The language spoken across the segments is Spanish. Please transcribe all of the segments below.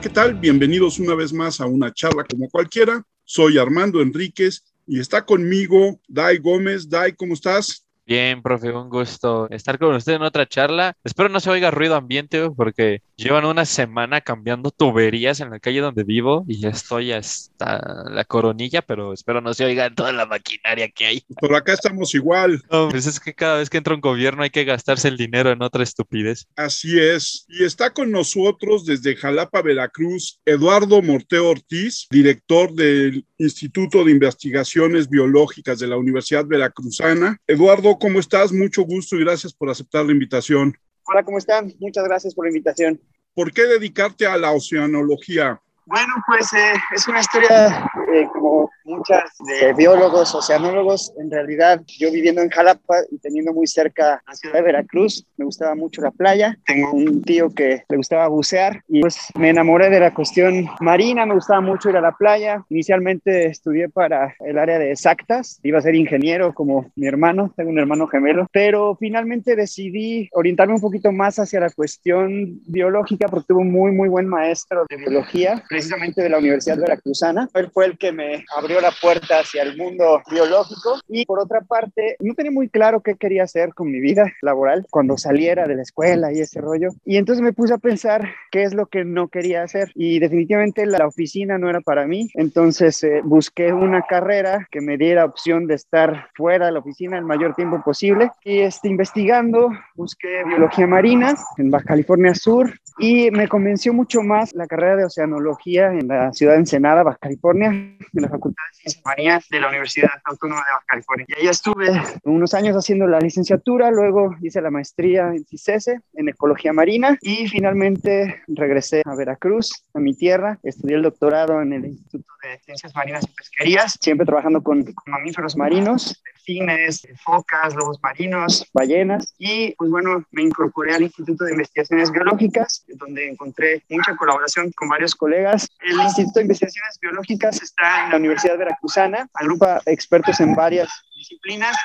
¿qué tal? Bienvenidos una vez más a una charla como cualquiera. Soy Armando Enríquez y está conmigo Dai Gómez. Dai, ¿cómo estás? Bien, profe, un gusto estar con usted en otra charla. Espero no se oiga ruido ambiente porque llevan una semana cambiando tuberías en la calle donde vivo y ya estoy hasta la coronilla, pero espero no se oiga toda la maquinaria que hay. Por acá estamos igual. No, pues es que cada vez que entra un gobierno hay que gastarse el dinero en otra estupidez. Así es. Y está con nosotros desde Jalapa, Veracruz, Eduardo Morteo Ortiz, director del Instituto de Investigaciones Biológicas de la Universidad Veracruzana. Eduardo, ¿cómo estás? Mucho gusto y gracias por aceptar la invitación. Hola, ¿cómo están? Muchas gracias por la invitación. ¿Por qué dedicarte a la oceanología? Bueno, pues eh, es una historia eh, como muchas de biólogos, oceanólogos. En realidad, yo viviendo en Jalapa y teniendo muy cerca la ciudad de Veracruz, me gustaba mucho la playa. Tengo un tío que le gustaba bucear y pues me enamoré de la cuestión marina. Me gustaba mucho ir a la playa. Inicialmente estudié para el área de exactas. Iba a ser ingeniero como mi hermano. Tengo un hermano gemelo. Pero finalmente decidí orientarme un poquito más hacia la cuestión biológica porque tuve un muy, muy buen maestro de biología precisamente de la Universidad Veracruzana. Él fue el que me abrió la puerta hacia el mundo biológico y por otra parte, no tenía muy claro qué quería hacer con mi vida laboral cuando saliera de la escuela y ese rollo. Y entonces me puse a pensar qué es lo que no quería hacer y definitivamente la oficina no era para mí. Entonces eh, busqué una carrera que me diera opción de estar fuera de la oficina el mayor tiempo posible y este, investigando busqué biología marina en Baja California Sur y me convenció mucho más la carrera de oceanología en la ciudad de Ensenada, Baja California, en la Facultad de Ciencias Marinas de la Universidad Autónoma de Baja California. Y ahí estuve unos años haciendo la licenciatura, luego hice la maestría en CICESE, en Ecología Marina, y finalmente regresé a Veracruz, a mi tierra, estudié el doctorado en el Instituto de Ciencias Marinas y Pesquerías, siempre trabajando con, con mamíferos marinos, delfines, focas, lobos marinos, ballenas, y pues bueno, me incorporé al Instituto de Investigaciones Biológicas, donde encontré mucha colaboración con varios colegas. El Instituto de Investigaciones Biológicas está en la Universidad Veracruzana, agrupa expertos en varias disciplinas,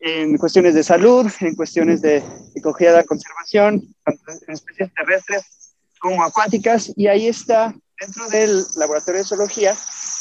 en cuestiones de salud, en cuestiones de ecología de conservación, tanto en especies terrestres como acuáticas, y ahí está, dentro del laboratorio de zoología,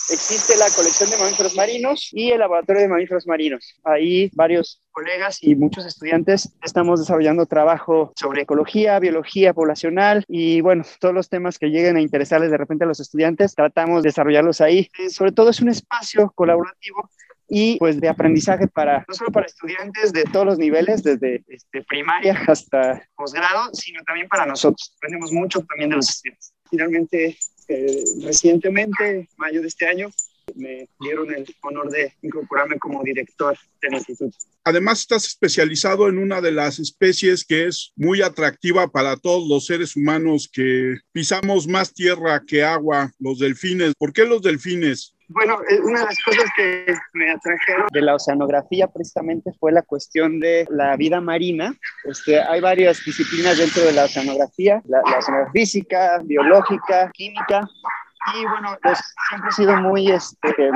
existe la colección de mamíferos marinos y el laboratorio de mamíferos marinos. Ahí varios colegas y muchos estudiantes estamos desarrollando trabajo sobre ecología, biología poblacional y bueno, todos los temas que lleguen a interesarles de repente a los estudiantes, tratamos de desarrollarlos ahí. Eh, sobre todo es un espacio colaborativo y pues de aprendizaje para no solo para estudiantes de todos los niveles, desde este, primaria hasta posgrado, sino también para nosotros. Aprendemos mucho también de los estudiantes. Finalmente, eh, recientemente, mayo de este año, me dieron el honor de incorporarme como director del instituto. Además, estás especializado en una de las especies que es muy atractiva para todos los seres humanos que pisamos más tierra que agua, los delfines. ¿Por qué los delfines? Bueno, eh, una de las cosas que me atrajeron de la oceanografía precisamente fue la cuestión de la vida marina. Este, hay varias disciplinas dentro de la oceanografía, la, la oceanografía física, biológica, química, y bueno, pues siempre he sido muy este,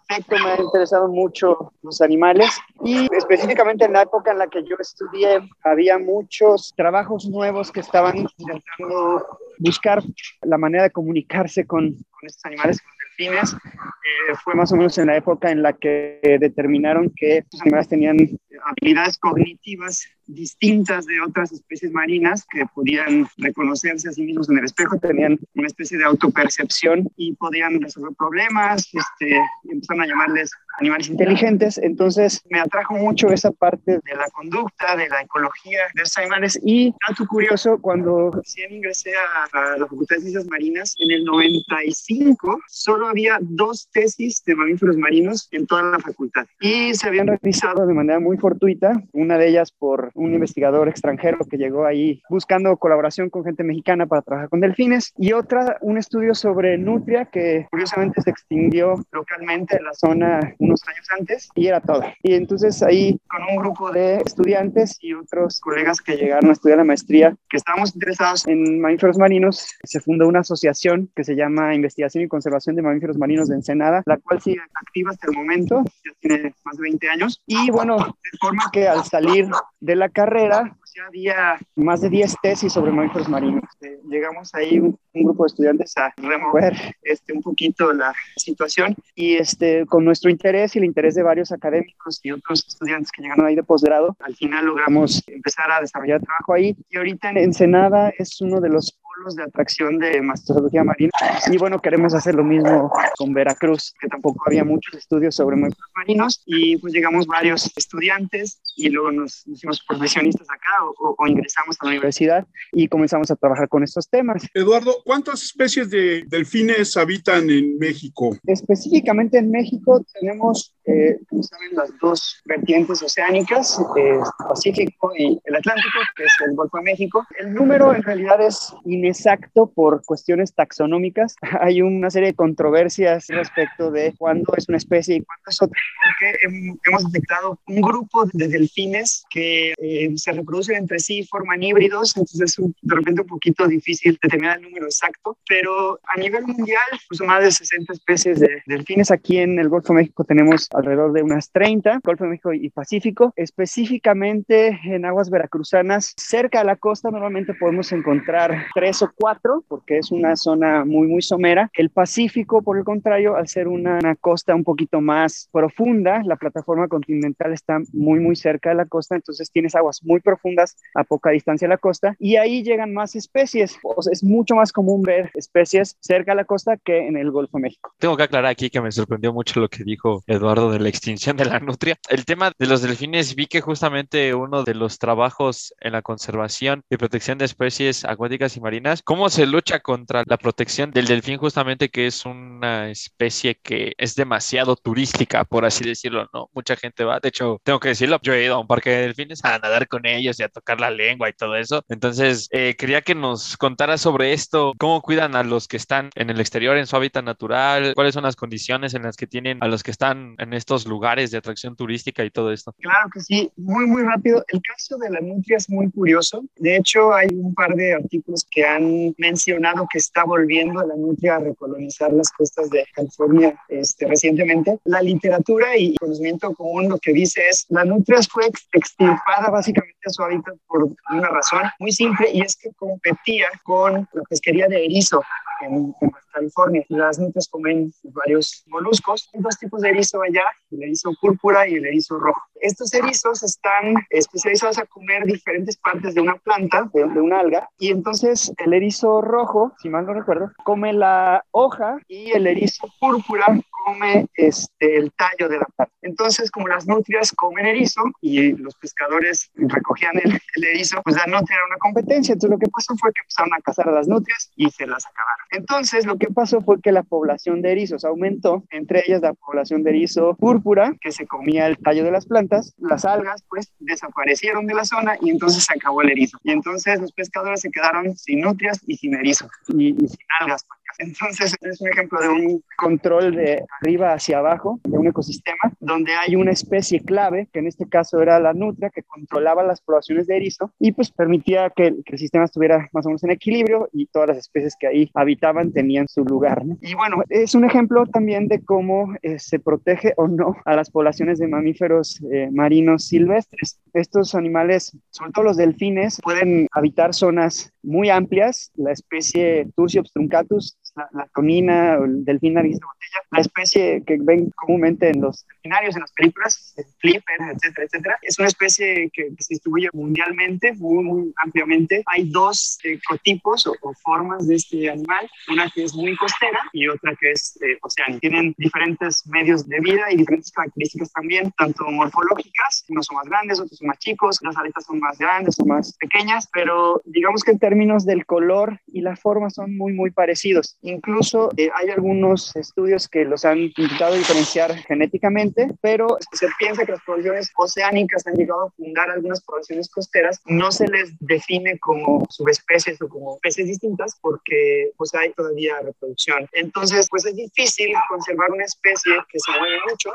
afecto, me han interesado mucho los animales. Y específicamente en la época en la que yo estudié había muchos trabajos nuevos que estaban intentando buscar la manera de comunicarse con, con estos animales, delfines. Eh, fue más o menos en la época en la que determinaron que estos animales tenían habilidades cognitivas distintas de otras especies marinas que podían reconocerse a sí mismos en el espejo, tenían una especie de autopercepción y podían resolver problemas, este, empezaron a llamarles animales inteligentes. Entonces me atrajo mucho esa parte de la conducta, de la ecología de esos animales. Y dato curioso, cuando recién ingresé a, a la Facultad de Ciencias Marinas, en el 95 solo había dos tesis de mamíferos marinos en toda la facultad y se habían realizado de manera muy fortuita, una de ellas por un investigador extranjero que llegó ahí buscando colaboración con gente mexicana para trabajar con delfines y otra, un estudio sobre nutria que curiosamente se extinguió localmente en la zona unos años antes y era todo. Y entonces ahí con un grupo de estudiantes y otros colegas que llegaron a estudiar la maestría que estábamos interesados en mamíferos marinos, se fundó una asociación que se llama Investigación y Conservación de Mamíferos Marinos de Ensenada, la cual sigue activa hasta el momento, ya tiene más de 20 años. Y bueno, de forma que al salir de la carrera, ya había más de 10 tesis sobre mamíferos marinos. Llegamos ahí un, grupo de estudiantes a remover este, un poquito la situación y este, con nuestro interés y el interés de varios académicos y otros estudiantes que llegaron ahí de posgrado, al final logramos empezar a desarrollar trabajo ahí y ahorita en Ensenada es uno de los de atracción de mastozoología marina. Y bueno, queremos hacer lo mismo con Veracruz, que tampoco había muchos estudios sobre mamíferos marinos. Y pues llegamos varios estudiantes y luego nos hicimos profesionistas acá o, ingresamos a la universidad y comenzamos a trabajar con estos temas. Eduardo, ¿cuántas especies de delfines habitan en México? Específicamente en México tenemos, eh, como saben, las dos vertientes oceánicas, el Pacífico y el Atlántico, que es el Golfo de México. El número en realidad es inexacto por cuestiones taxonómicas. Hay una serie de controversias respecto de cuándo es una especie y cuándo es otra, porque hemos detectado un grupo de delfines que eh, se reproducen entre sí y forman híbridos, entonces es de repente un poquito difícil determinar el número exacto, pero a nivel mundial, pues más de 60 especies de delfines. Aquí en el Golfo de México tenemos alrededor de unas 30, Golfo de México y Pacífico. Específicamente en aguas veracruzanas, cerca de la costa, normalmente podemos encontrar tres o cuatro, porque es una zona muy, muy somera. El Pacífico, por el contrario, al ser una, costa un poquito más profunda, la plataforma continental está muy, muy cerca de la costa, entonces tienes aguas muy profundas a poca distancia de la costa y ahí llegan más especies. es mucho más común ver especies cerca de la costa que en el Golfo de México. Tengo que aclarar aquí que me sorprendió mucho lo que dijo Eduardo de la extinción de la nutria. El tema de los delfines, vi que justamente uno de los trabajos en la conservación y protección de especies acuáticas y marinas ¿Cómo se lucha contra la protección del delfín justamente que es una especie que es demasiado turística, por así decirlo, ¿no? Mucha gente va, de hecho, tengo que decirlo, yo he ido a un parque de delfines a nadar con ellos y a tocar la lengua y todo eso. Entonces, eh, quería que nos contara sobre esto, cómo cuidan a los que están en el exterior, en su hábitat natural, cuáles son las condiciones en las que tienen a los que están en estos lugares de atracción turística y todo esto. Claro que sí, muy, muy rápido. El caso de la nutria es muy curioso. De hecho, hay un par de artículos que han mencionado que está volviendo la nutria a recolonizar las costas de California este, recientemente. La literatura y conocimiento común lo que dice es la nutria fue extirpada básicamente a su hábitat por una razón muy simple y es que competía con la pesquería de erizo en, California. Las nutrias comen varios moluscos. Hay dos tipos de erizo allá, el erizo púrpura y el erizo rojo. Estos erizos están especializados a comer diferentes partes de una planta, de, de una alga, y entonces el erizo rojo, si mal no recuerdo, come la hoja y el erizo púrpura come este, el tallo de la planta. Entonces, como las nutrias comen erizo y los pescadores recogían el, el erizo, pues la nutria era una competencia. Entonces, lo que pasó fue que empezaron a cazar a las nutrias y se las acabaron. Entonces, lo que pasó fue que la población de erizos aumentó, entre ellas la población de erizo púrpura, que se comía el tallo de las plantas, las algas, pues desaparecieron de la zona y entonces se acabó el erizo. Y entonces los pescadores se quedaron sin y sin erizo y, y sin algas. Entonces, es un ejemplo de un control de arriba hacia abajo de un ecosistema donde hay una especie clave, que en este caso era la nutria, que controlaba las poblaciones de erizo y pues permitía que, el sistema estuviera más o menos en equilibrio y todas las especies que ahí habitaban tenían su lugar. Y bueno, es un ejemplo también de cómo eh, se protege o no a las poblaciones de mamíferos eh, marinos silvestres. Estos animales, sobre todo los delfines, pueden habitar zonas muy amplias. La especie Tursiops truncatus la, la conina o el delfín nariz de botella, la especie que ven comúnmente en los delfinarios, en las películas, el flipper, etcétera, etcétera. Es una especie que, se distribuye mundialmente, muy, muy ampliamente. Hay dos ecotipos o, formas de este animal, una que es muy costera y otra que es eh, oceánica. Tienen diferentes medios de vida y diferentes características también, tanto morfológicas, unos son más grandes, otros son más chicos, las aletas son más grandes o más pequeñas, pero digamos que en términos del color y la forma son muy, muy parecidos. Incluso eh, hay algunos estudios que los han intentado diferenciar genéticamente, pero se piensa que las poblaciones oceánicas han llegado a fundar algunas poblaciones costeras. No se les define como subespecies o como especies distintas porque pues hay todavía reproducción. Entonces, pues es difícil conservar una especie que se mueve mucho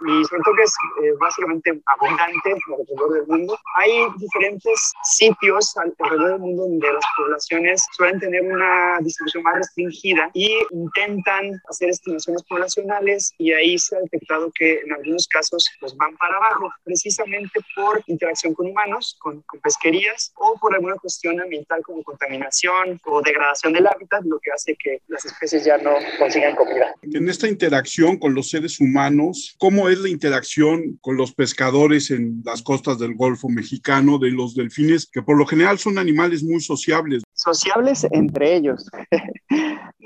y siento que es eh, básicamente abundante alrededor del mundo. Hay diferentes sitios alrededor del mundo donde las poblaciones suelen tener una distribución más restringida y intentan hacer estimaciones poblacionales y ahí se ha detectado que en algunos casos pues van para abajo, precisamente por interacción con humanos, con, con pesquerías o por alguna cuestión ambiental como contaminación o degradación del hábitat, lo que hace que las especies ya no consigan comida. En esta interacción con los seres humanos, ¿cómo es la interacción con los pescadores en las costas del Golfo Mexicano de los delfines, que por lo general son animales muy sociables? Sociables entre ellos.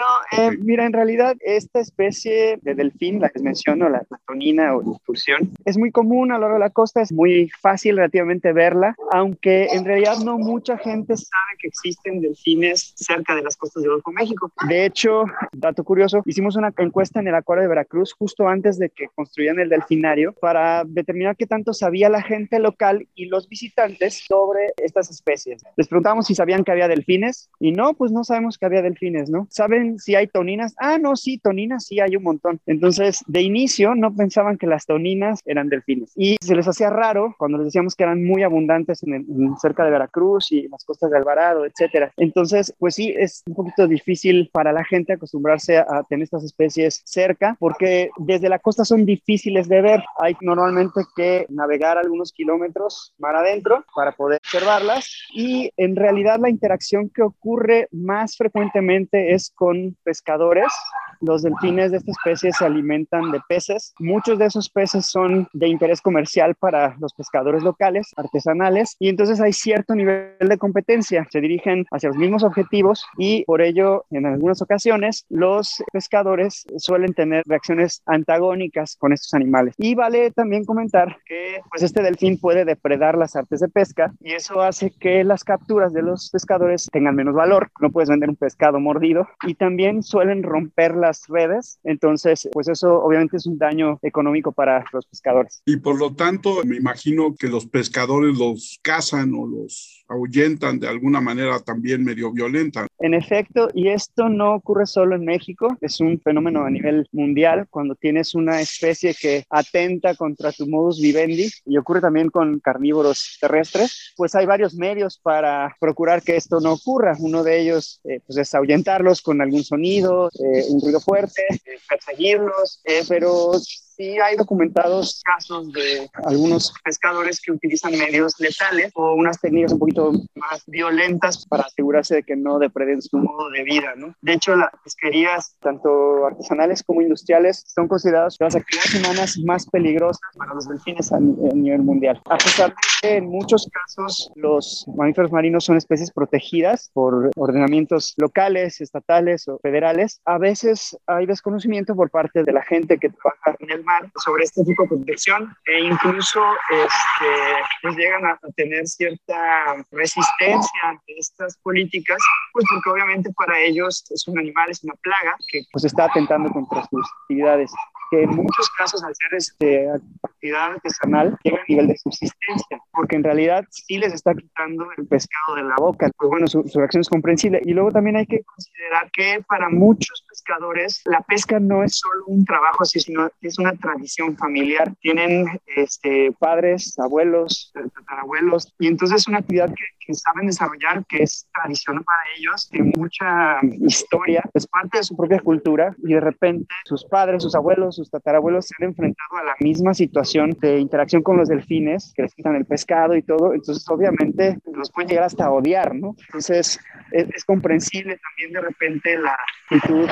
no, eh, mira, en realidad esta especie de delfín, la que menciono, la tonina o la excursión, es muy común a lo largo de la costa, es muy fácil relativamente verla, aunque en realidad no mucha gente sabe que existen delfines cerca de las costas del Golfo México. De hecho, dato curioso, hicimos una encuesta en el acuario de Veracruz justo antes de que construyan el delfinario para determinar qué tanto sabía la gente local y los visitantes sobre estas especies. Les preguntamos si sabían que había delfines y no, pues no sabemos que había delfines, ¿no? ¿Saben si hay toninas? Ah, no, sí, toninas sí hay un montón. Entonces, de inicio no pensaban que las toninas eran delfines y se les hacía raro cuando les decíamos que eran muy abundantes en, cerca de Veracruz y las costas de Alvarado, etcétera. Entonces, pues sí, es un poquito difícil para la gente acostumbrarse a tener estas especies cerca porque desde la costa son difíciles de ver. Hay normalmente que navegar algunos kilómetros mar adentro para poder observarlas y en realidad la interacción que ocurre más frecuentemente es con pescadores los delfines de esta especie se alimentan de peces. Muchos de esos peces son de interés comercial para los pescadores locales, artesanales, y entonces hay cierto nivel de competencia. Se dirigen hacia los mismos objetivos y por ello, en algunas ocasiones, los pescadores suelen tener reacciones antagónicas con estos animales. Y vale también comentar que pues, este delfín puede depredar las artes de pesca y eso hace que las capturas de los pescadores tengan menos valor. No puedes vender un pescado mordido y también suelen romper las redes. Entonces, pues eso obviamente es un daño económico para los pescadores. Y por lo tanto, me imagino que los pescadores los cazan o los ahuyentan de alguna manera también medio violenta. En efecto, y esto no ocurre solo en México, es un fenómeno a nivel mundial cuando tienes una especie que atenta contra tu modus vivendi y ocurre también con carnívoros terrestres, pues hay varios medios para procurar que esto no ocurra. Uno de ellos eh, pues es ahuyentarlos con algún sonido, eh, un ruido fuerte, eh, perseguirlos, pero sí hay documentados casos de algunos pescadores que utilizan medios letales o unas técnicas un poquito más violentas para asegurarse de que no depreden su modo de vida, ¿no? De hecho, las pesquerías, tanto artesanales como industriales, son consideradas las actividades humanas más peligrosas para los delfines a, nivel mundial. A pesar de que en muchos casos los mamíferos marinos son especies protegidas por ordenamientos locales, estatales o federales, a veces hay desconocimiento por parte de la gente que trabaja en el sobre este tipo de protección e incluso este, pues llegan a, tener cierta resistencia ante estas políticas, pues porque obviamente para ellos es un animal, es una plaga que pues está atentando contra sus actividades que en muchos casos al ser este, actividad artesanal llega a nivel de subsistencia, porque en realidad sí les está quitando el pescado de la boca. Pues bueno, su, su reacción es comprensible. Y luego también hay que considerar que para muchos pescadores la pesca no es solo un trabajo sino es una tradición familiar. Tienen este, padres, abuelos, tatarabuelos, y entonces es una actividad que, que saben desarrollar, que es tradición para ellos, de mucha historia, es parte de su propia cultura, y de repente sus padres, sus abuelos, sus tatarabuelos se han enfrentado a la misma situación de interacción con los delfines, que les quitan el pescado y todo, entonces obviamente los pueden llegar hasta odiar, ¿no? Entonces es, comprensible también de repente la actitud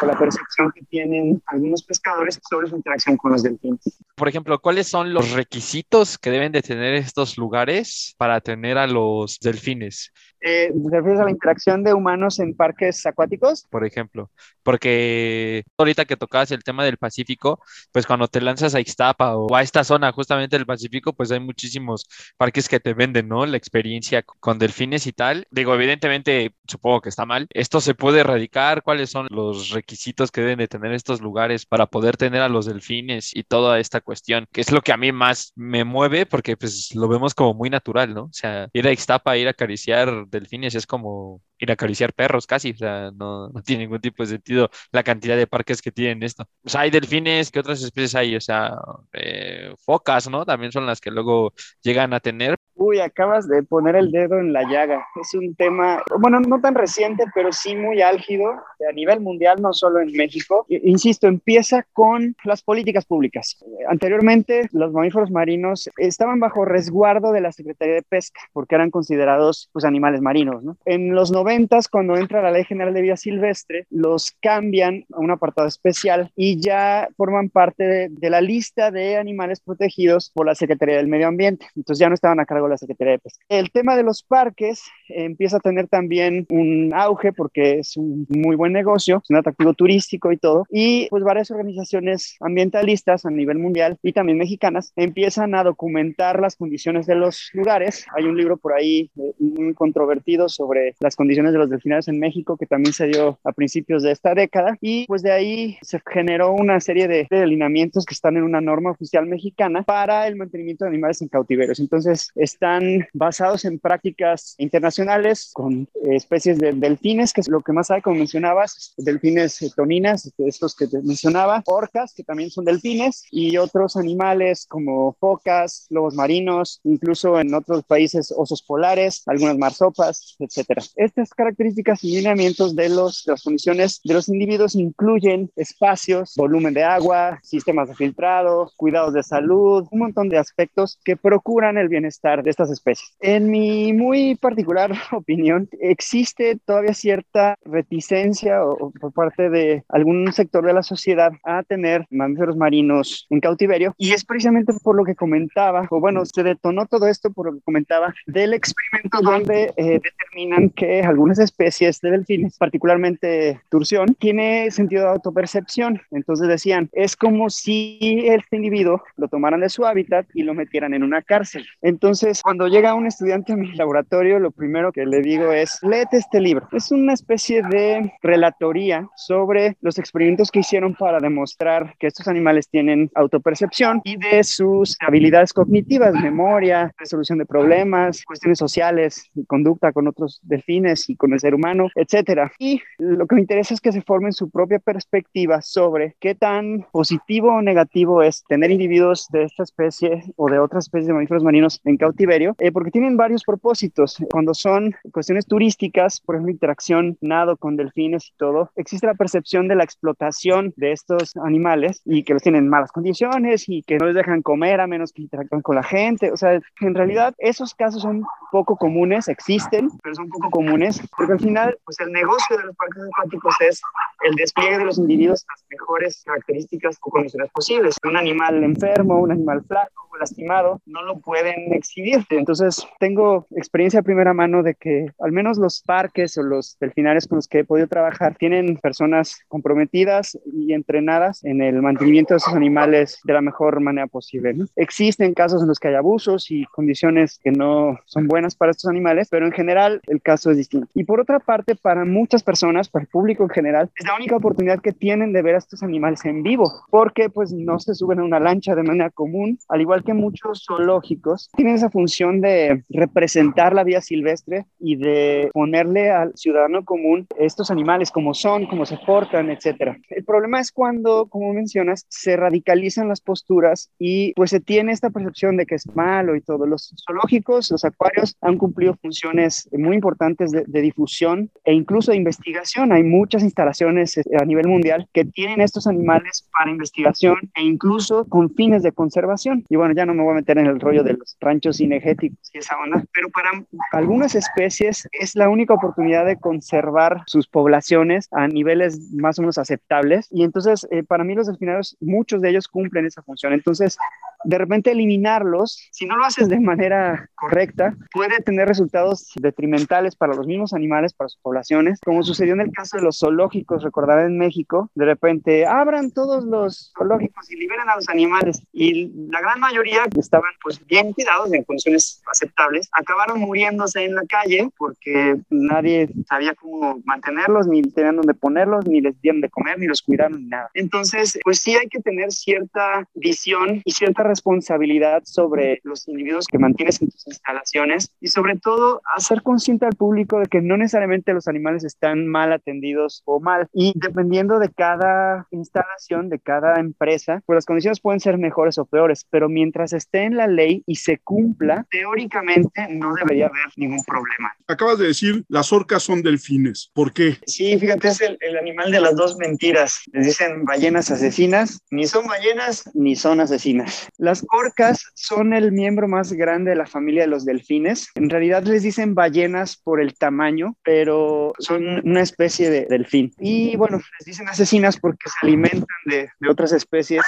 o la percepción que tienen algunos pescadores sobre su interacción con los delfines. Por ejemplo, ¿cuáles son los requisitos que deben de tener estos lugares para tener a los delfines? Eh, ¿Te refieres a la interacción de humanos en parques acuáticos? Por ejemplo, porque ahorita que tocabas el tema del Pacífico, pues cuando te lanzas a Ixtapa o a esta zona justamente del Pacífico, pues hay muchísimos parques que te venden, ¿no? La experiencia con delfines y tal. Digo, evidentemente, supongo que está mal. ¿Esto se puede erradicar? ¿Cuáles son los requisitos que deben de tener estos lugares para poder tener a los delfines y toda esta cuestión? Que es lo que a mí más me mueve porque pues lo vemos como muy natural, ¿no? O sea, ir a Ixtapa, ir a acariciar delfines es como ir a acariciar perros casi, o sea, no, no, tiene ningún tipo de sentido la cantidad de parques que tienen esto. O sea, hay delfines, ¿qué otras especies hay? O sea, eh, focas, ¿no? También son las que luego llegan a tener. Uy, acabas de poner el dedo en la llaga. Es un tema, bueno, no tan reciente, pero sí muy álgido a nivel mundial, no solo en México. Insisto, empieza con las políticas públicas. Anteriormente, los mamíferos marinos estaban bajo resguardo de la Secretaría de Pesca, porque eran considerados pues, animales marinos. ¿no? En los noventas, cuando entra la Ley General de Vida Silvestre, los cambian a un apartado especial y ya forman parte de, de la lista de animales protegidos por la Secretaría del Medio Ambiente. Entonces ya no estaban a cargo de la Secretaría de Pesca. El tema de los parques empieza a tener también un auge porque es un muy buen negocio, es un atractivo turístico y todo. Y pues varias organizaciones ambientalistas a nivel mundial y también mexicanas empiezan a documentar las condiciones de los lugares. Hay un libro por ahí eh, muy controvertido sobre las condiciones de los delfinares en México que también se dio a principios de esta década y pues de ahí se generó una serie de, de alineamientos que están en una norma oficial mexicana para el mantenimiento de animales en cautiverios. Entonces, están basados en prácticas internacionales con eh, especies de delfines, que es lo que más hay, como mencionabas, delfines toninas, estos que te mencionaba, orcas, que también son delfines, y otros animales como focas, lobos marinos, incluso en otros países osos polares, algunas marsopas, etcétera. Estas características y lineamientos de, los, de las condiciones de los individuos incluyen espacios, volumen de agua, sistemas de filtrado, cuidados de salud, un montón de aspectos que procuran el bienestar de estas especies. En mi muy particular opinión, existe todavía cierta reticencia o, por parte de algún sector de la sociedad a tener mamíferos marinos en cautiverio y es precisamente por lo que comentaba, o bueno, se detonó todo esto por lo que comentaba del experimento donde eh, determinan que algunas especies de delfines, particularmente turción, tiene sentido de autopercepción. Entonces decían, es como si este individuo lo tomaran de su hábitat y lo metieran en una cárcel. Entonces, cuando llega un estudiante a mi laboratorio, lo primero que le digo es, léete este libro. Es una especie de relatoría sobre los experimentos que hicieron para demostrar que estos animales tienen autopercepción y de sus habilidades cognitivas, memoria, resolución de problemas, cuestiones sociales, conducta con otros delfines y con el ser humano, etcétera. Y lo que me interesa es que se formen su propia perspectiva sobre qué tan positivo o negativo es tener individuos de esta especie o de otras especies de mamíferos marinos en cautiverio, eh, porque tienen varios propósitos. Cuando son cuestiones turísticas, por ejemplo, interacción, nado con delfines y todo, existe la percepción de la explotación de estos animales y que los tienen en malas condiciones y que no les dejan comer a menos que interactúen con la gente. O sea, en realidad esos casos son poco comunes, existen, pero son poco comunes, porque al final, pues el negocio de los parques acuáticos es el despliegue de los individuos las mejores características o condiciones posibles. Un animal enfermo, un animal flaco lastimado, no lo pueden exhibir. Entonces, tengo experiencia a primera mano de que al menos los parques o los delfinares con los que he podido trabajar tienen personas comprometidas y entrenadas en el mantenimiento de esos animales de la mejor manera posible. ¿no? Existen casos en los que hay abusos y condiciones que no son buenas para estos animales, pero en general el caso es distinto. Y por otra parte, para muchas personas, para el público en general, es la única oportunidad que tienen de ver a estos animales en vivo, porque pues no se suben a una lancha de manera común, al igual que muchos zoológicos, tienen esa función de representar la vida silvestre y de ponerle al ciudadano común estos animales como son, cómo se portan, etcétera. El problema es cuando, como mencionas, se radicalizan las posturas y pues se tiene esta percepción de que es malo y todo. Los zoológicos, los acuarios han cumplido funciones muy importantes de, de difusión e incluso de investigación. Hay muchas instalaciones eh, a nivel mundial que tienen estos animales para investigación e incluso con fines de conservación. Y bueno, ya no me voy a meter en el rollo de los ranchos cinegéticos y esa onda, pero para algunas especies es la única oportunidad de conservar sus poblaciones a niveles más o menos aceptables. Y entonces, eh, para mí los delfinarios, muchos de ellos cumplen esa función. Entonces, de repente eliminarlos, si no lo haces de manera correcta, puede tener resultados detrimentales para los mismos animales, para sus poblaciones, como sucedió en el caso de los zoológicos, recordar en México, de repente abran todos los zoológicos y liberen a los animales. Y la gran mayoría estaban pues bien cuidados en condiciones aceptables, acabaron muriéndose en la calle porque nadie sabía cómo mantenerlos, ni tenían dónde ponerlos, ni les dieron de comer, ni los cuidaron, ni nada. Entonces, pues sí hay que tener cierta visión y cierta responsabilidad sobre los individuos que mantienes en tus instalaciones y sobre todo hacer consciente al público de que no necesariamente los animales están mal atendidos o mal y dependiendo de cada instalación, de cada empresa, pues las condiciones pueden ser mejores o peores, pero mientras esté en la ley y se cumpla, teóricamente no debería haber ningún problema. Acabas de decir, las orcas son delfines. ¿Por qué? Sí, fíjate, es el, el animal de las dos mentiras. Les dicen ballenas asesinas, ni son ballenas ni son asesinas. Las orcas son el miembro más grande de la familia de los delfines. En realidad les dicen ballenas por el tamaño, pero son una especie de delfín. Y bueno, les dicen asesinas porque se alimentan de, de otras especies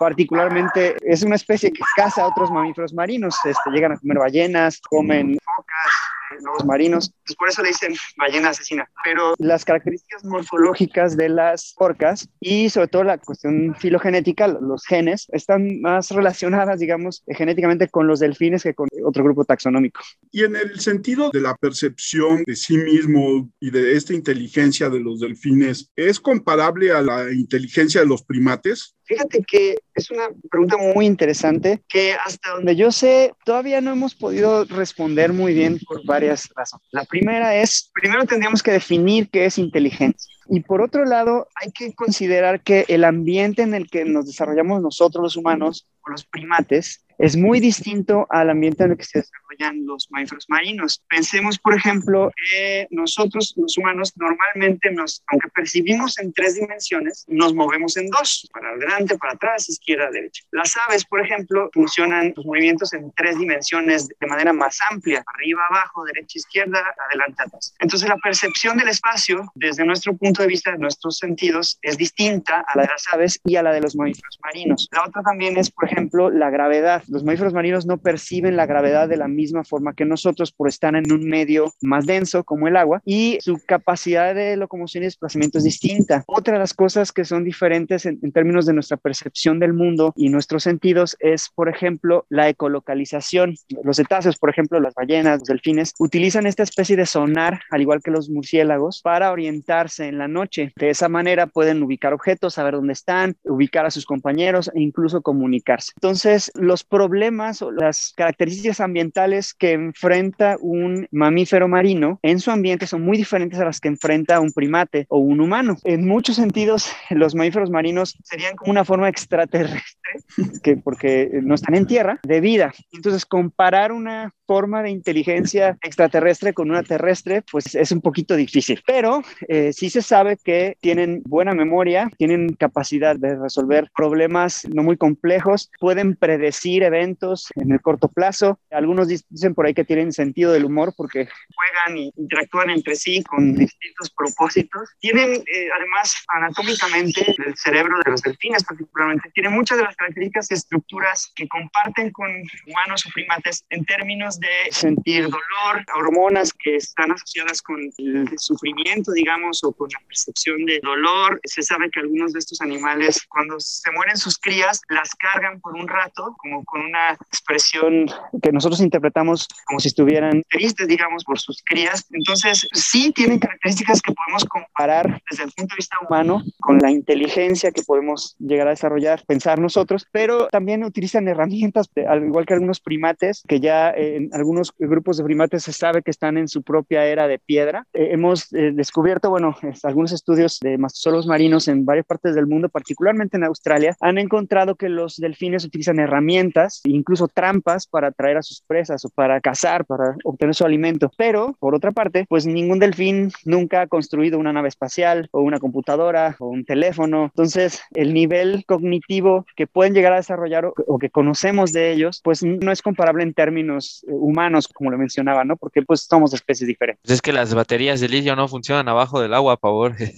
particularmente es una especie que caza a otros mamíferos marinos. Este, llegan a comer ballenas, comen focas, lobos marinos. Pues por eso le dicen ballena asesina. Pero las características morfológicas de las orcas y sobre todo la cuestión filogenética, los genes, están más relacionadas, digamos, genéticamente con los delfines que con otro grupo taxonómico. Y en el sentido de la percepción de sí mismo y de esta inteligencia de los delfines, ¿es comparable a la inteligencia de los primates? Fíjate que es una pregunta muy interesante que hasta donde yo sé todavía no hemos podido responder muy bien por varias razones. La primera es, primero tendríamos que definir qué es inteligencia. Y por otro lado, hay que considerar que el ambiente en el que nos desarrollamos nosotros los humanos o los primates es muy distinto al ambiente en el que se desarrollan los mamíferos marinos. Pensemos, por ejemplo, que nosotros los humanos normalmente nos, aunque percibimos en tres dimensiones, nos movemos en dos, para adelante, para atrás, izquierda, derecha. Las aves, por ejemplo, funcionan los movimientos en tres dimensiones de manera más amplia, arriba, abajo, derecha, izquierda, adelante, atrás. Entonces la percepción del espacio desde nuestro punto de vista, de nuestros sentidos, es distinta a la de las aves y a la de los mamíferos marinos. La otra también es, por ejemplo, la gravedad. Los mamíferos marinos no perciben la gravedad de la misma forma que nosotros por estar en un medio más denso como el agua y su capacidad de locomoción y desplazamiento es distinta. Otra de las cosas que son diferentes en, en términos de nuestra percepción del mundo y nuestros sentidos es, por ejemplo, la ecolocalización. Los cetáceos, por ejemplo, las ballenas, los delfines, utilizan esta especie de sonar, al igual que los murciélagos, para orientarse en la noche. De esa manera pueden ubicar objetos, saber dónde están, ubicar a sus compañeros e incluso comunicarse. Entonces, los problemas o las características ambientales que enfrenta un mamífero marino en su ambiente son muy diferentes a las que enfrenta un primate o un humano. En muchos sentidos, los mamíferos marinos serían como una forma extraterrestre, que porque no están en tierra, de vida. Entonces, comparar una forma de inteligencia extraterrestre con una terrestre, pues es un poquito difícil. Pero eh, sí se sabe que tienen buena memoria, tienen capacidad de resolver problemas no muy complejos, pueden predecir eventos en el corto plazo. Algunos dicen por ahí que tienen sentido del humor porque juegan y interactúan entre sí con distintos propósitos. Tienen eh, además anatómicamente el cerebro de los delfines particularmente, tiene muchas de las características y estructuras que comparten con humanos o primates en términos de sentir dolor, hormonas que están asociadas con el sufrimiento, digamos, o con percepción de dolor. Se sabe que algunos de estos animales, cuando se mueren sus crías, las cargan por un rato, como con una expresión que nosotros interpretamos como si estuvieran tristes, digamos, por sus crías. Entonces, sí tienen características que podemos comparar desde el punto de vista humano con la inteligencia que podemos llegar a desarrollar, pensar nosotros, pero también utilizan herramientas, al igual que algunos primates, que ya en algunos grupos de primates se sabe que están en su propia era de piedra. Eh, hemos eh, descubierto, bueno, algunos estudios de mastozolos marinos en varias partes del mundo, particularmente en Australia, han encontrado que los delfines utilizan herramientas, incluso trampas para atraer a sus presas o para cazar, para obtener su alimento. Pero, por otra parte, pues ningún delfín nunca ha construido una nave espacial o una computadora o un teléfono. Entonces, el nivel cognitivo que pueden llegar a desarrollar o, que conocemos de ellos, pues no es comparable en términos eh, humanos, como lo mencionaba, ¿no? Porque pues somos especies diferentes. Pues es que las baterías de litio no funcionan abajo del agua, por favor.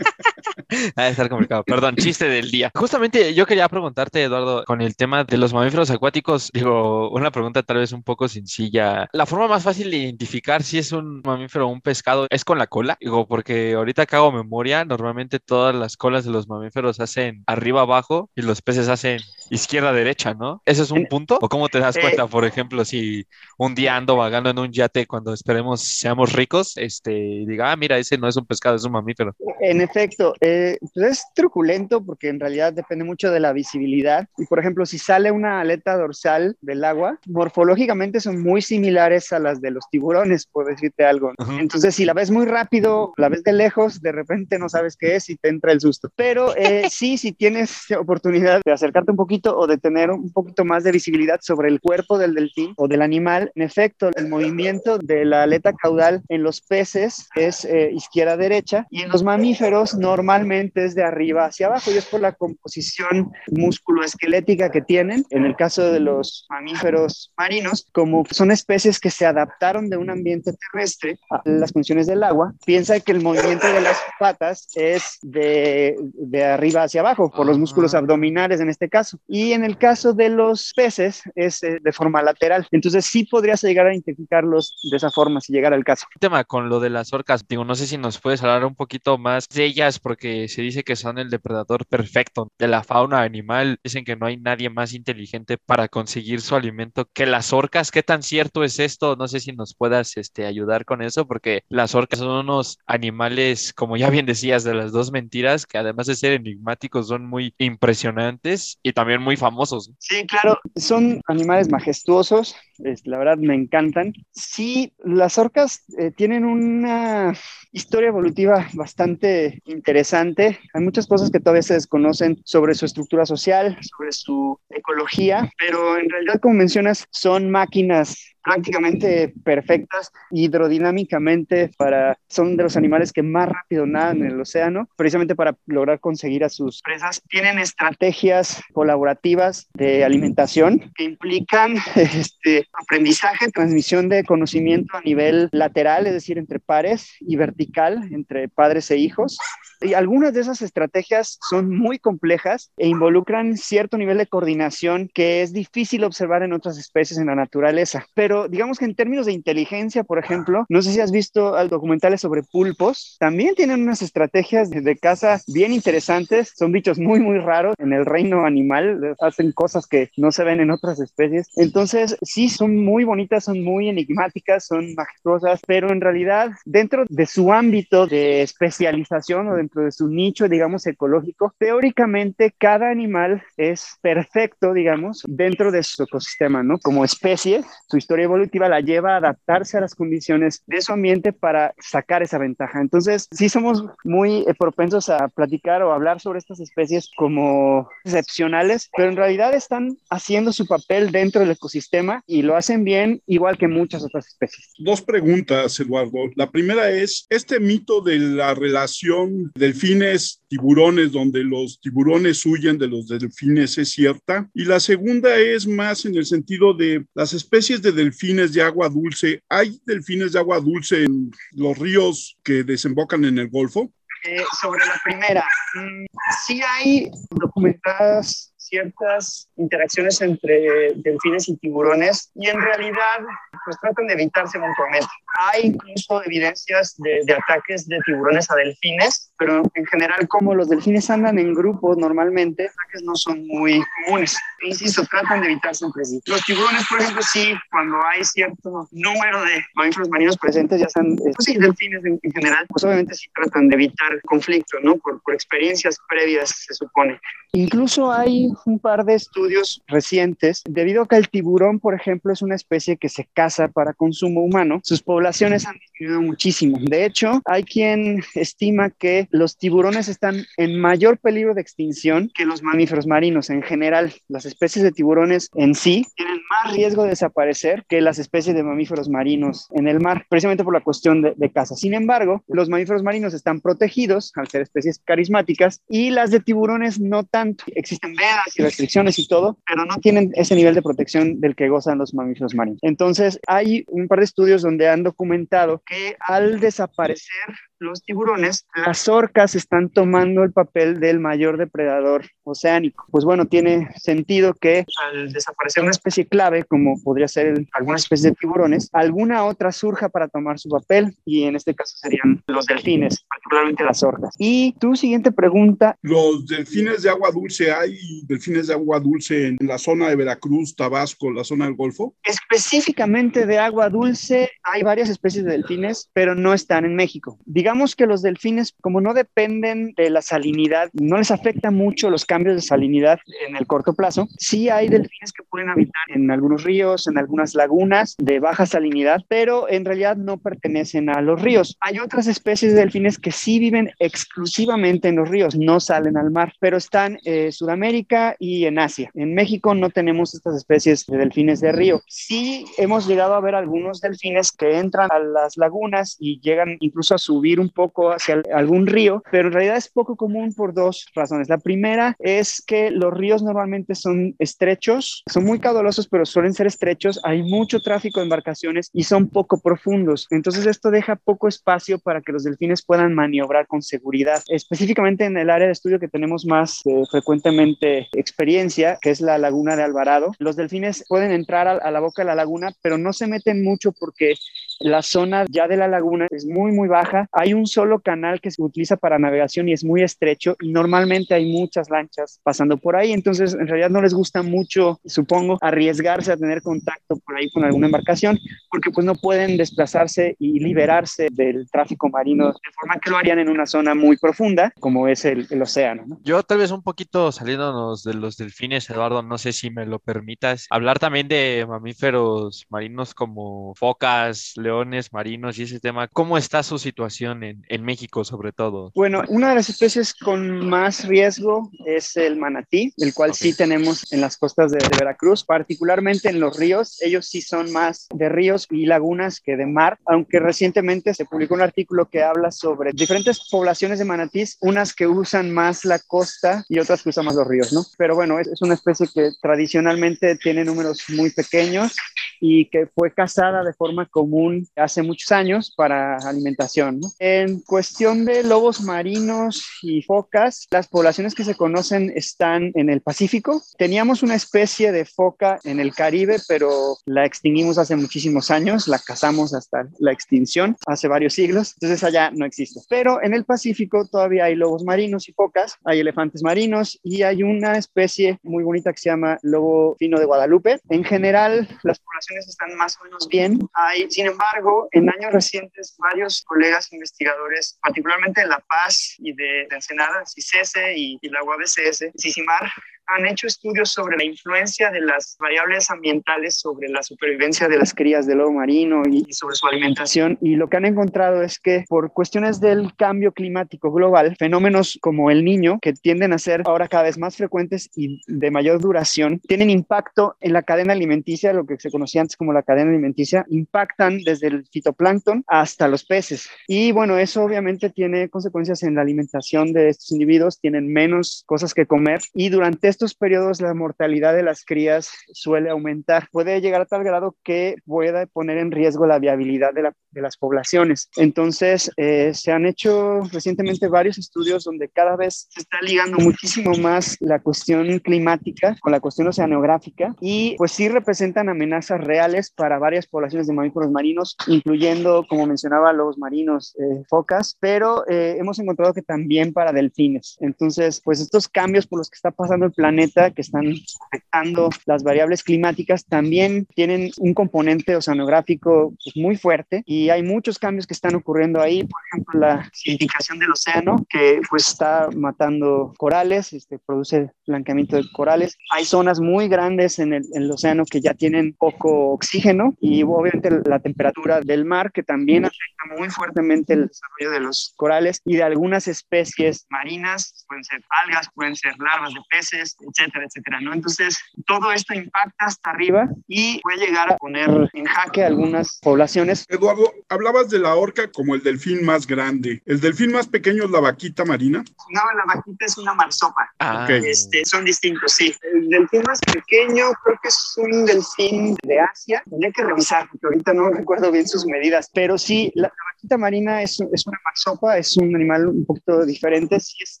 Ha de estar complicado. Perdón, chiste del día. Justamente yo quería preguntarte, Eduardo, con el tema de los mamíferos acuáticos, digo, una pregunta tal vez un poco sencilla. La forma más fácil de identificar si es un mamífero o un pescado es con la cola. Digo, porque ahorita que hago memoria, normalmente todas las colas de los mamíferos hacen arriba abajo y los peces hacen izquierda derecha, ¿no? ¿Ese es un punto? ¿O cómo te das cuenta, por ejemplo, si un día ando vagando en un yate cuando esperemos seamos ricos, este, diga, ah, mira, ese no es un pescado, es un mamífero? En efecto, Eh, pues es truculento porque en realidad depende mucho de la visibilidad. Y por ejemplo, si sale una aleta dorsal del agua, morfológicamente son muy similares a las de los tiburones, por decirte algo. Entonces, si la ves muy rápido, la ves de lejos, de repente no sabes qué es y te entra el susto. Pero eh, sí, si tienes oportunidad de acercarte un poquito o de tener un poquito más de visibilidad sobre el cuerpo del delfín o del animal, en efecto, el movimiento de la aleta caudal en los peces es eh, izquierda-derecha y en los mamíferos normalmente es de arriba hacia abajo y es por la composición músculo-esquelética que tienen. En el caso de los mamíferos marinos, como son especies que se adaptaron de un ambiente terrestre a las funciones del agua, piensa que el movimiento de las patas es de, de arriba hacia abajo, por los músculos ah. abdominales en este caso. Y en el caso de los peces es eh, de forma lateral. Entonces sí podrías llegar a identificarlos de esa forma si llegara el caso. tema con lo de las orcas, digo, no sé si nos puedes hablar un poquito más de ellas porque se dice que son el depredador perfecto de la fauna animal. Dicen que no hay nadie más inteligente para conseguir su alimento que las orcas. ¿Qué tan cierto es esto? No sé si nos puedas este, ayudar con eso porque las orcas son unos animales, como ya bien decías, de las dos mentiras, que además de ser enigmáticos son muy impresionantes y también muy famosos. Sí, claro, son animales majestuosos, la verdad me encantan. Sí, las orcas eh, tienen una historia evolutiva bastante interesante. Hay muchas cosas que todavía se desconocen sobre su estructura social, sobre su ecología, pero en realidad, como mencionas, son máquinas prácticamente perfectas hidrodinámicamente para son de los animales que más rápido nadan en el océano precisamente para lograr conseguir a sus presas. Tienen estrategias colaborativas de alimentación que implican este aprendizaje transmisión de conocimiento a nivel lateral es decir entre pares y vertical entre padres e hijos y algunas de esas estrategias son muy complejas e involucran cierto nivel de coordinación que es difícil observar en otras especies en la naturaleza. Pero digamos que en términos de inteligencia, por ejemplo, no sé si has visto documentales sobre pulpos, también tienen unas estrategias de caza bien interesantes. Son bichos muy, muy raros en el reino animal, hacen cosas que no se ven en otras especies. Entonces, sí, son muy bonitas, son muy enigmáticas, son majestuosas, pero en realidad, dentro de su ámbito de especialización o de dentro de su nicho, digamos, ecológico, teóricamente cada animal es perfecto, digamos, dentro de su ecosistema, ¿no? Como especie, su historia evolutiva la lleva a adaptarse a las condiciones de su ambiente para sacar esa ventaja. Entonces, sí somos muy eh, propensos a platicar o hablar sobre estas especies como excepcionales, pero en realidad están haciendo su papel dentro del ecosistema y lo hacen bien igual que muchas otras especies. Dos preguntas, Eduardo. La primera es, este mito de la relación delfines, tiburones, donde los tiburones huyen de los delfines, es cierta. Y la segunda es más en el sentido de las especies de delfines de agua dulce. ¿Hay delfines de agua dulce en los ríos que desembocan en el Golfo? Eh, sobre la primera, mm, sí hay documentadas ciertas interacciones entre delfines y tiburones y en realidad pues tratan de evitarse mutuamente. Hay incluso evidencias de, de, ataques de tiburones a delfines, pero en general como los delfines andan en grupos normalmente, ataques no son muy comunes. Insisto, tratan de evitarse entre sí. Los tiburones, por ejemplo, sí, cuando hay cierto número de mamíferos marinos presentes, ya sean eh, pues sí, delfines en, en, general, pues obviamente sí tratan de evitar conflicto, ¿no? Por, por experiencias previas, se supone. Incluso hay un par de estudios recientes, debido a que el tiburón, por ejemplo, es una especie que se caza para consumo humano, sus poblaciones han disminuido muchísimo. De hecho, hay quien estima que los tiburones están en mayor peligro de extinción que los mamíferos marinos en general. Las especies de tiburones en sí tienen más riesgo de desaparecer que las especies de mamíferos marinos en el mar, precisamente por la cuestión de, de caza. Sin embargo, los mamíferos marinos están protegidos al ser especies carismáticas y las de tiburones no tanto. Existen vedas y restricciones y todo, pero no tienen ese nivel de protección del que gozan los mamíferos marinos. Entonces, hay un par de estudios donde han documentado que al desaparecer los tiburones, las orcas están tomando el papel del mayor depredador oceánico. Pues bueno, tiene sentido que al desaparecer una especie clave, como podría ser alguna especie de tiburones, alguna otra surja para tomar su papel y en este caso serían los delfines, particularmente las orcas. Y tu siguiente pregunta. Los delfines de agua dulce, ¿hay delfines de agua dulce en la zona de Veracruz, Tabasco, la zona del Golfo? Específicamente de agua dulce, hay varias especies de delfines, pero no están en México Digamos que los delfines, como no dependen de la salinidad, no les afecta mucho los cambios de salinidad en el corto plazo, sí hay delfines que pueden habitar en algunos ríos, en algunas lagunas de baja salinidad, pero en realidad no pertenecen a los ríos. Hay otras especies de delfines que sí viven exclusivamente en los ríos, no salen al mar, pero están en Sudamérica y en Asia. En México no tenemos estas especies de delfines de río. Sí hemos llegado a ver algunos delfines que entran a las lagunas y llegan incluso a subir un poco hacia algún río, pero en realidad es poco común por dos razones. La primera es que los ríos normalmente son estrechos, son muy caudalosos, pero suelen ser estrechos, hay mucho tráfico de embarcaciones y son poco profundos. Entonces esto deja poco espacio para que los delfines puedan maniobrar con seguridad. Específicamente en el área de estudio que tenemos más eh, frecuentemente experiencia, que es la laguna de Alvarado, los delfines pueden entrar a, a la boca de la laguna, pero no se meten mucho porque la zona ya de la laguna es muy, muy baja. Hay un solo canal que se utiliza para navegación y es muy estrecho y normalmente hay muchas lanchas pasando por ahí. Entonces, en realidad no les gusta mucho, supongo, arriesgarse a tener contacto por ahí con alguna embarcación porque pues no pueden desplazarse y liberarse del tráfico marino de forma que lo harían en una zona muy profunda como es el, océano. ¿no? Yo tal vez un poquito saliéndonos de los delfines, Eduardo, no sé si me lo permitas, hablar también de mamíferos marinos como focas, leones marinos y ese tema. ¿Cómo está su situación en, en, México sobre todo? Bueno, una de las especies con más riesgo es el manatí, el cual okay. sí tenemos en las costas de, de, Veracruz, particularmente en los ríos. Ellos sí son más de ríos y lagunas que de mar, aunque recientemente se publicó un artículo que habla sobre diferentes poblaciones de manatís, unas que usan más la costa y otras que usan más los ríos, ¿no? Pero bueno, es, es una especie que tradicionalmente tiene números muy pequeños y que fue cazada de forma común hace muchos años para alimentación. En cuestión de lobos marinos y focas, las poblaciones que se conocen están en el Pacífico. Teníamos una especie de foca en el Caribe, pero la extinguimos hace muchísimos años, la cazamos hasta la extinción hace varios siglos, entonces allá no existe. Pero en el Pacífico todavía hay lobos marinos y focas, hay elefantes marinos y hay una especie muy bonita que se llama lobo fino de Guadalupe. En general, las poblaciones están más o menos bien. Hay, sin embargo, en años recientes, varios colegas investigadores, particularmente de La Paz y de, de Ensenada, CICESE y, y la UABCS, CICIMAR, han hecho estudios sobre la influencia de las variables ambientales sobre la supervivencia de las crías de lobo marino y sobre su alimentación. Y lo que han encontrado es que por cuestiones del cambio climático global, fenómenos como el niño, que tienden a ser ahora cada vez más frecuentes y de mayor duración, tienen impacto en la cadena alimenticia, lo que se conocía antes como la cadena alimenticia, impactan desde el fitoplancton hasta los peces. Y bueno, eso obviamente tiene consecuencias en la alimentación de estos individuos, tienen menos cosas que comer y durante estos periodos la mortalidad de las crías suele aumentar. Puede llegar a tal grado que pueda poner en riesgo la viabilidad de, la, de las poblaciones. Entonces, eh, se han hecho recientemente varios estudios donde cada vez se está ligando muchísimo más la cuestión climática con la cuestión oceanográfica y pues sí representan amenazas reales para varias poblaciones de mamíferos marinos, incluyendo, como mencionaba, los marinos, eh, focas, pero eh, hemos encontrado que también para delfines. Entonces, pues estos cambios por los que está pasando el planeta planeta que están afectando las variables climáticas también tienen un componente oceanográfico pues, muy fuerte y hay muchos cambios que están ocurriendo ahí, por ejemplo la acidificación del océano que pues está matando corales, este, produce blanqueamiento de corales. Hay zonas muy grandes en el, en el océano que ya tienen poco oxígeno y obviamente la temperatura del mar que también afecta muy fuertemente el desarrollo de los corales y de algunas especies marinas, pueden ser algas, pueden ser larvas de peces, etcétera, etcétera, ¿no? Entonces, todo esto impacta hasta arriba y puede llegar a poner en jaque algunas poblaciones. Eduardo, hablabas de la orca como el delfín más grande. ¿El delfín más pequeño es la vaquita marina? No, la vaquita es una marsopa. Ah. Okay. Este, son distintos, sí. El delfín más pequeño creo que es un delfín de Asia. Tendría que revisar, porque ahorita no recuerdo bien sus medidas, pero sí, la, la vaquita marina es, es, una marsopa, es un animal un poquito diferente. Sí es,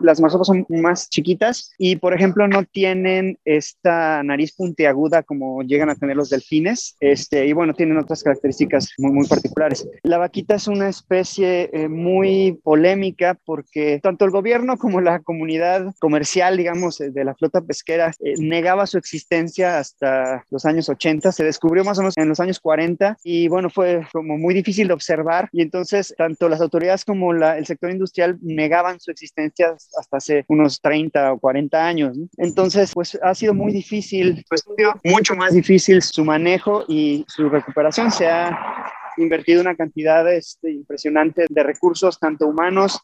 las marsopas son más chiquitas y, por ejemplo, no tienen esta nariz puntiaguda como llegan a tener los delfines, este, y bueno, tienen otras características muy, muy particulares. La vaquita es una especie eh, muy polémica porque tanto el gobierno como la comunidad comercial, digamos, eh, de la flota pesquera, eh, negaba su existencia hasta los años 80, se descubrió más o menos en los años 40 y bueno, fue como muy difícil de observar y entonces tanto las autoridades como la, el sector industrial negaban su existencia hasta hace unos 30 o 40 años. Entonces, pues ha sido muy difícil estudio, mucho más difícil su manejo y su recuperación. Se ha invertido una cantidad este, impresionante de recursos, tanto humanos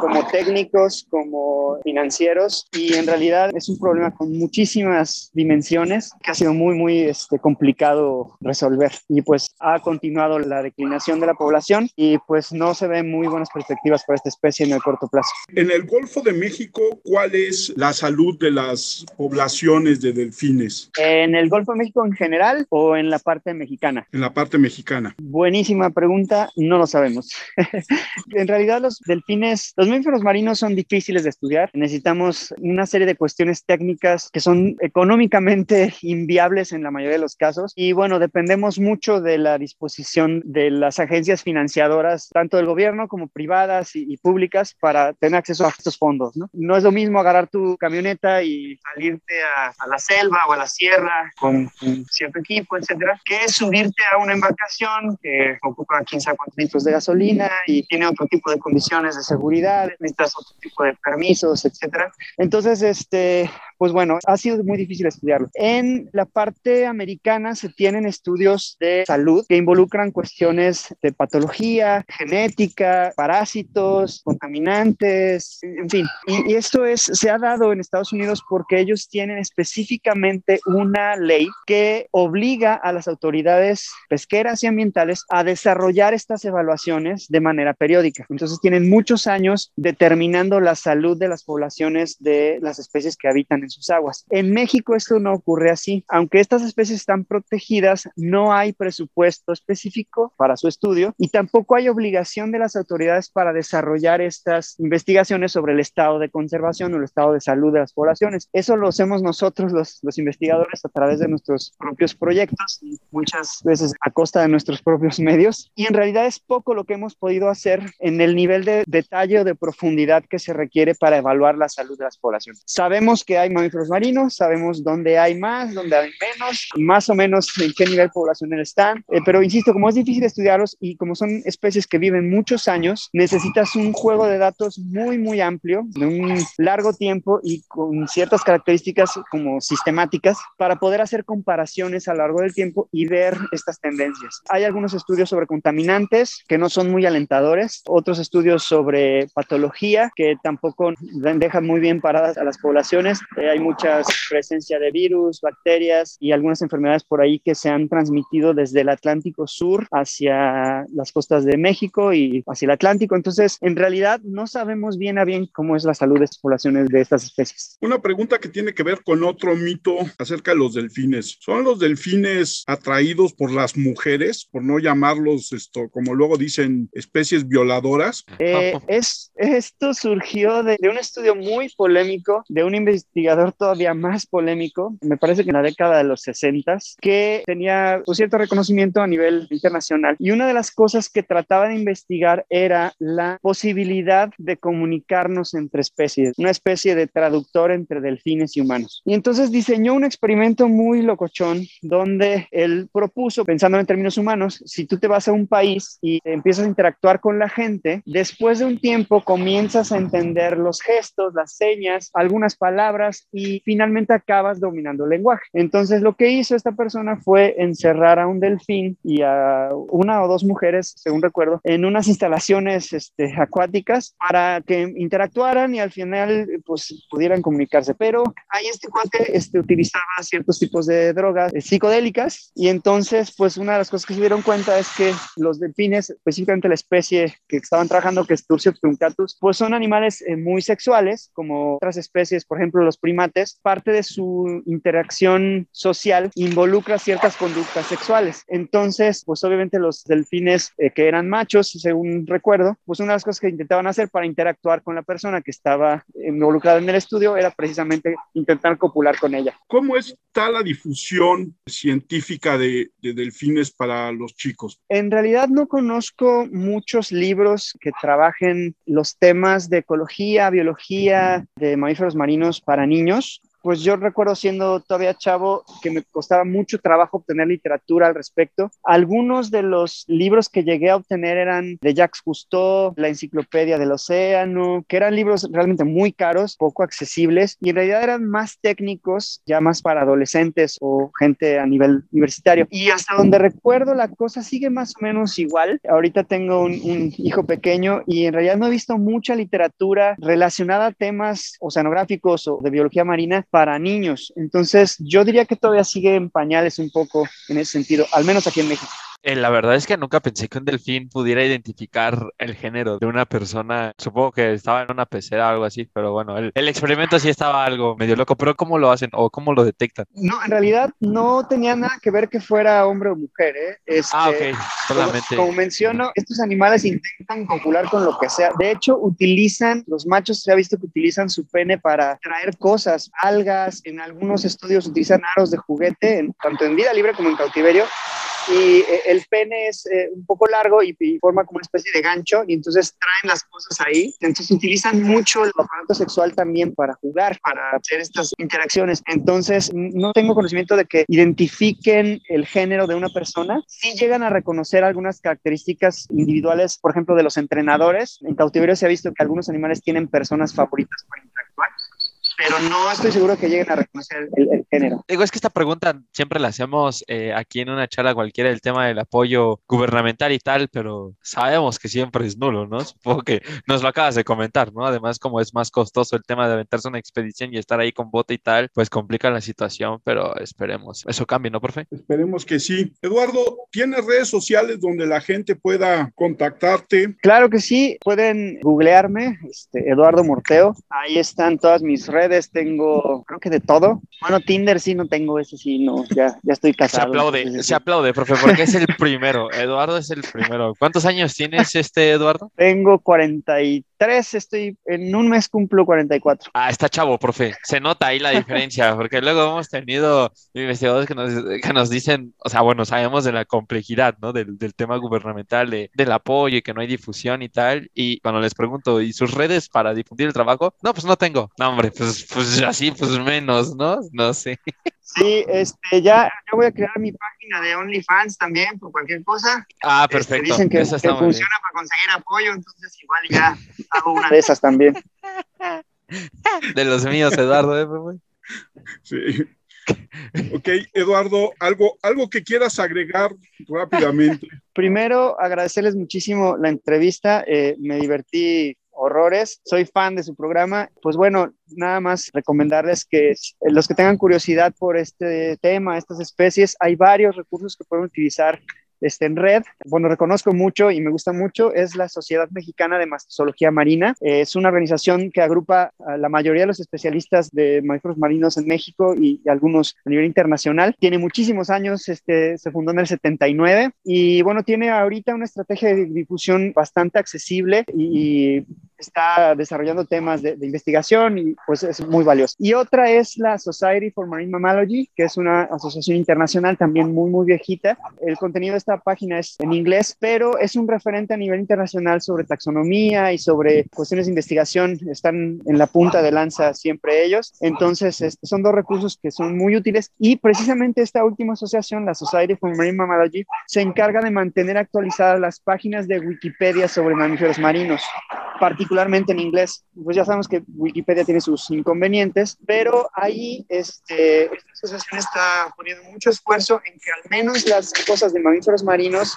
como técnicos, como financieros, y en realidad es un problema con muchísimas dimensiones que ha sido muy, muy este, complicado resolver. Y pues ha continuado la declinación de la población y pues no se ven muy buenas perspectivas para esta especie en el corto plazo. En el Golfo de México, ¿cuál es la salud de las poblaciones de delfines? ¿En el Golfo de México en general o en la parte mexicana? En la parte mexicana. Bueno, buenísima pregunta, no lo sabemos. en realidad los delfines, los mamíferos marinos son difíciles de estudiar. Necesitamos una serie de cuestiones técnicas que son económicamente inviables en la mayoría de los casos. Y bueno, dependemos mucho de la disposición de las agencias financiadoras, tanto del gobierno como privadas y, públicas, para tener acceso a estos fondos. ¿no? no es lo mismo agarrar tu camioneta y salirte a, a la selva o a la sierra con, con cierto equipo, etcétera, que subirte a una embarcación que ocupa 15 a 4 litros de gasolina y tiene otro tipo de condiciones de seguridad, necesitas otro tipo de permisos, etcétera. Entonces, este, pues bueno, ha sido muy difícil estudiarlo. En la parte americana se tienen estudios de salud que involucran cuestiones de patología, genética, parásitos, contaminantes, en fin. Y, y esto es, se ha dado en Estados Unidos porque ellos tienen específicamente una ley que obliga a las autoridades pesqueras y ambientales a desarrollar estas evaluaciones de manera periódica. Entonces tienen muchos años determinando la salud de las poblaciones de las especies que habitan en sus aguas. En México esto no ocurre así. Aunque estas especies están protegidas, no hay presupuesto específico para su estudio y tampoco hay obligación de las autoridades para desarrollar estas investigaciones sobre el estado de conservación o el estado de salud de las poblaciones. Eso lo hacemos nosotros los, los investigadores a través de nuestros propios proyectos y muchas veces a costa de nuestros propios medios y en realidad es poco lo que hemos podido hacer en el nivel de detalle o de profundidad que se requiere para evaluar la salud de las poblaciones. Sabemos que hay mamíferos marinos, sabemos dónde hay más, dónde hay menos, más o menos en qué nivel poblacional están, eh, pero insisto, como es difícil estudiarlos y como son especies que viven muchos años, necesitas un juego de datos muy, muy amplio, de un largo tiempo y con ciertas características como sistemáticas para poder hacer comparaciones a lo largo del tiempo y ver estas tendencias. Hay algunos estudios estudios sobre contaminantes que no son muy alentadores, otros estudios sobre patología que tampoco dejan muy bien paradas a las poblaciones. Eh, hay mucha presencia de virus, bacterias y algunas enfermedades por ahí que se han transmitido desde el Atlántico Sur hacia las costas de México y hacia el Atlántico. Entonces, en realidad no sabemos bien a bien cómo es la salud de las poblaciones de estas especies. Una pregunta que tiene que ver con otro mito acerca de los delfines. ¿Son los delfines atraídos por las mujeres, por no llamar llamarlos, esto, como luego dicen, especies violadoras? Eh, es, esto surgió de, de, un estudio muy polémico, de un investigador todavía más polémico, me parece que en la década de los 60, que tenía un cierto reconocimiento a nivel internacional. Y una de las cosas que trataba de investigar era la posibilidad de comunicarnos entre especies, una especie de traductor entre delfines y humanos. Y entonces diseñó un experimento muy locochón donde él propuso, pensando en términos humanos, si tú te vas a un país y empiezas a interactuar con la gente, después de un tiempo comienzas a entender los gestos, las señas, algunas palabras y finalmente acabas dominando el lenguaje. Entonces lo que hizo esta persona fue encerrar a un delfín y a una o dos mujeres, según recuerdo, en unas instalaciones este, acuáticas para que interactuaran y al final pues pudieran comunicarse. Pero ahí este cuate este, utilizaba ciertos tipos de drogas psicodélicas y entonces pues una de las cosas que se dieron cuenta curiosa es que los delfines, específicamente la especie que estaban trabajando, que es Turcios truncatus, pues son animales eh, muy sexuales, como otras especies, por ejemplo los primates. Parte de su interacción social involucra ciertas conductas sexuales. Entonces, pues obviamente los delfines eh, que eran machos, según recuerdo, pues una de las cosas que intentaban hacer para interactuar con la persona que estaba involucrada en el estudio era precisamente intentar copular con ella. ¿Cómo está la difusión científica de, de delfines para los chicos? En realidad no conozco muchos libros que trabajen los temas de ecología, biología de mamíferos marinos para niños pues yo recuerdo siendo todavía chavo que me costaba mucho trabajo obtener literatura al respecto. Algunos de los libros que llegué a obtener eran de Jacques Cousteau, la Enciclopedia del Océano, que eran libros realmente muy caros, poco accesibles y en realidad eran más técnicos, ya más para adolescentes o gente a nivel universitario. Y hasta donde recuerdo la cosa sigue más o menos igual. Ahorita tengo un, un hijo pequeño y en realidad no he visto mucha literatura relacionada a temas oceanográficos o de biología marina para niños. Entonces, yo diría que todavía sigue en pañales un poco en ese sentido, al menos aquí en México. Eh, la verdad es que nunca pensé que un delfín pudiera identificar el género de una persona. Supongo que estaba en una pecera o algo así, pero bueno, el, el, experimento sí estaba algo medio loco, pero ¿cómo lo hacen o cómo lo detectan? No, en realidad no tenía nada que ver que fuera hombre o mujer. ¿eh? Este, ah, ok, solamente. Como, como, menciono, estos animales intentan copular con lo que sea. De hecho, utilizan, los machos se ha visto que utilizan su pene para traer cosas, algas, en algunos estudios utilizan aros de juguete, en, tanto en vida libre como en cautiverio y eh, el pene es eh, un poco largo y, forma como una especie de gancho y entonces traen las cosas ahí. Entonces utilizan mucho el aparato sexual también para jugar, para hacer estas interacciones. Entonces no tengo conocimiento de que identifiquen el género de una persona. Sí llegan a reconocer algunas características individuales, por ejemplo, de los entrenadores. En cautiverio se ha visto que algunos animales tienen personas favoritas para interactuar pero no estoy seguro que lleguen a reconocer el, el, género. Digo, es que esta pregunta siempre la hacemos eh, aquí en una charla cualquiera, el tema del apoyo gubernamental y tal, pero sabemos que siempre es nulo, ¿no? Supongo que nos lo acabas de comentar, ¿no? Además, como es más costoso el tema de aventarse una expedición y estar ahí con bote y tal, pues complica la situación, pero esperemos. Eso cambie, ¿no, profe? Esperemos que sí. Eduardo, ¿tienes redes sociales donde la gente pueda contactarte? Claro que sí, pueden googlearme, este, Eduardo Morteo, ahí están todas mis redes, tengo creo que de todo. Bueno, Tinder sí no tengo, ese sí no, ya, ya estoy casado. Se aplaude, entonces, se aplaude, profe, porque es el primero. Eduardo es el primero. ¿Cuántos años tienes, este Eduardo? Tengo 43, estoy, en un mes cumplo 44. Ah, está chavo, profe. Se nota ahí la diferencia, porque luego hemos tenido investigadores que nos, que nos dicen, o sea, bueno, sabemos de la complejidad, ¿no? Del, del tema gubernamental, de, del apoyo y que no hay difusión y tal. Y cuando les pregunto, ¿y sus redes para difundir el trabajo? No, pues no tengo. No, hombre, pues, pues así, pues menos, ¿no? No sé. Sí, este, ya yo voy a crear mi página de OnlyFans también por cualquier cosa. Ah, perfecto. Este, dicen que, Eso que funciona para conseguir apoyo, entonces igual ya hago una de esas también. De los míos, Eduardo, ¿eh? Sí. Ok, Eduardo, algo, algo que quieras agregar rápidamente. Primero, agradecerles muchísimo la entrevista. eh, me divertí horrores. Soy fan de su programa. Pues bueno, nada más recomendarles que los que tengan curiosidad por este tema, estas especies, hay varios recursos que pueden utilizar este, en red. Bueno, reconozco mucho y me gusta mucho, es la Sociedad Mexicana de Mastozoología Marina. Eh, es una organización que agrupa a la mayoría de los especialistas de mamíferos marinos en México y, algunos a nivel internacional. Tiene muchísimos años, este, se fundó en el 79 y bueno, tiene ahorita una estrategia de difusión bastante accesible y está desarrollando temas de, investigación y pues es muy valioso. Y otra es la Society for Marine Mammalogy, que es una asociación internacional también muy, muy viejita. El contenido de esta página es en inglés, pero es un referente a nivel internacional sobre taxonomía y sobre cuestiones de investigación. Están en la punta de lanza siempre ellos. Entonces, son dos recursos que son muy útiles y precisamente esta última asociación, la Society for Marine Mammalogy, se encarga de mantener actualizadas las páginas de Wikipedia sobre mamíferos marinos. Particularmente en inglés. Pues ya sabemos que Wikipedia tiene sus inconvenientes, pero ahí este, esta asociación está poniendo mucho esfuerzo en que al menos las cosas de mamíferos marinos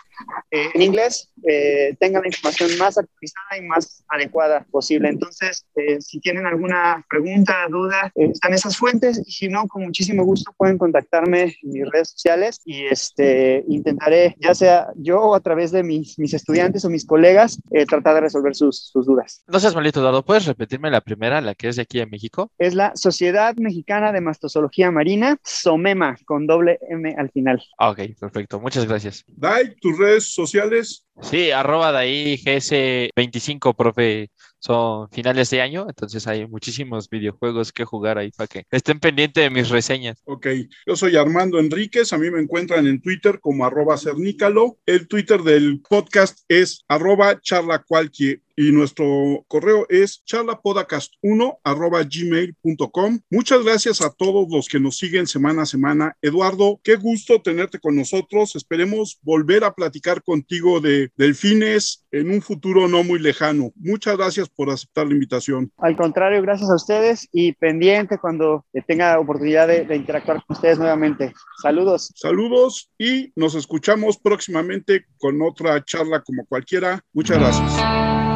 eh, en inglés eh, tengan la información más actualizada y más adecuada posible. Entonces, eh, si tienen alguna pregunta, duda, están esas fuentes y si no, con muchísimo gusto pueden contactarme en mis redes sociales y este, intentaré, ya sea yo o a través de mis, mis estudiantes o mis colegas, tratar de resolver sus, sus dudas. No seas malito, Eduardo. ¿Puedes repetirme la primera, la que es de aquí en México? Es la Sociedad Mexicana de Mastozoología Marina, SOMEMA, con doble M al final. Ah, ok, perfecto. Muchas gracias. Dai, tus redes sociales. Sí, arroba de ahí GS25, profe. Son finales de año, entonces hay muchísimos videojuegos que jugar ahí para que estén pendientes de mis reseñas. Ok, yo soy Armando Enríquez, a mí me encuentran en Twitter como arroba cernícalo. El Twitter del podcast es arroba charla y nuestro correo es charlapodcast1 arroba gmail.com. Muchas gracias a todos los que nos siguen semana a semana. Eduardo, qué gusto tenerte con nosotros. Esperemos volver a platicar contigo de delfines en un futuro no muy lejano. Muchas gracias por aceptar la invitación. Al contrario, gracias a ustedes y pendiente cuando tenga oportunidad de, de interactuar con ustedes nuevamente. Saludos. Saludos y nos escuchamos próximamente con otra charla como cualquiera. Muchas gracias.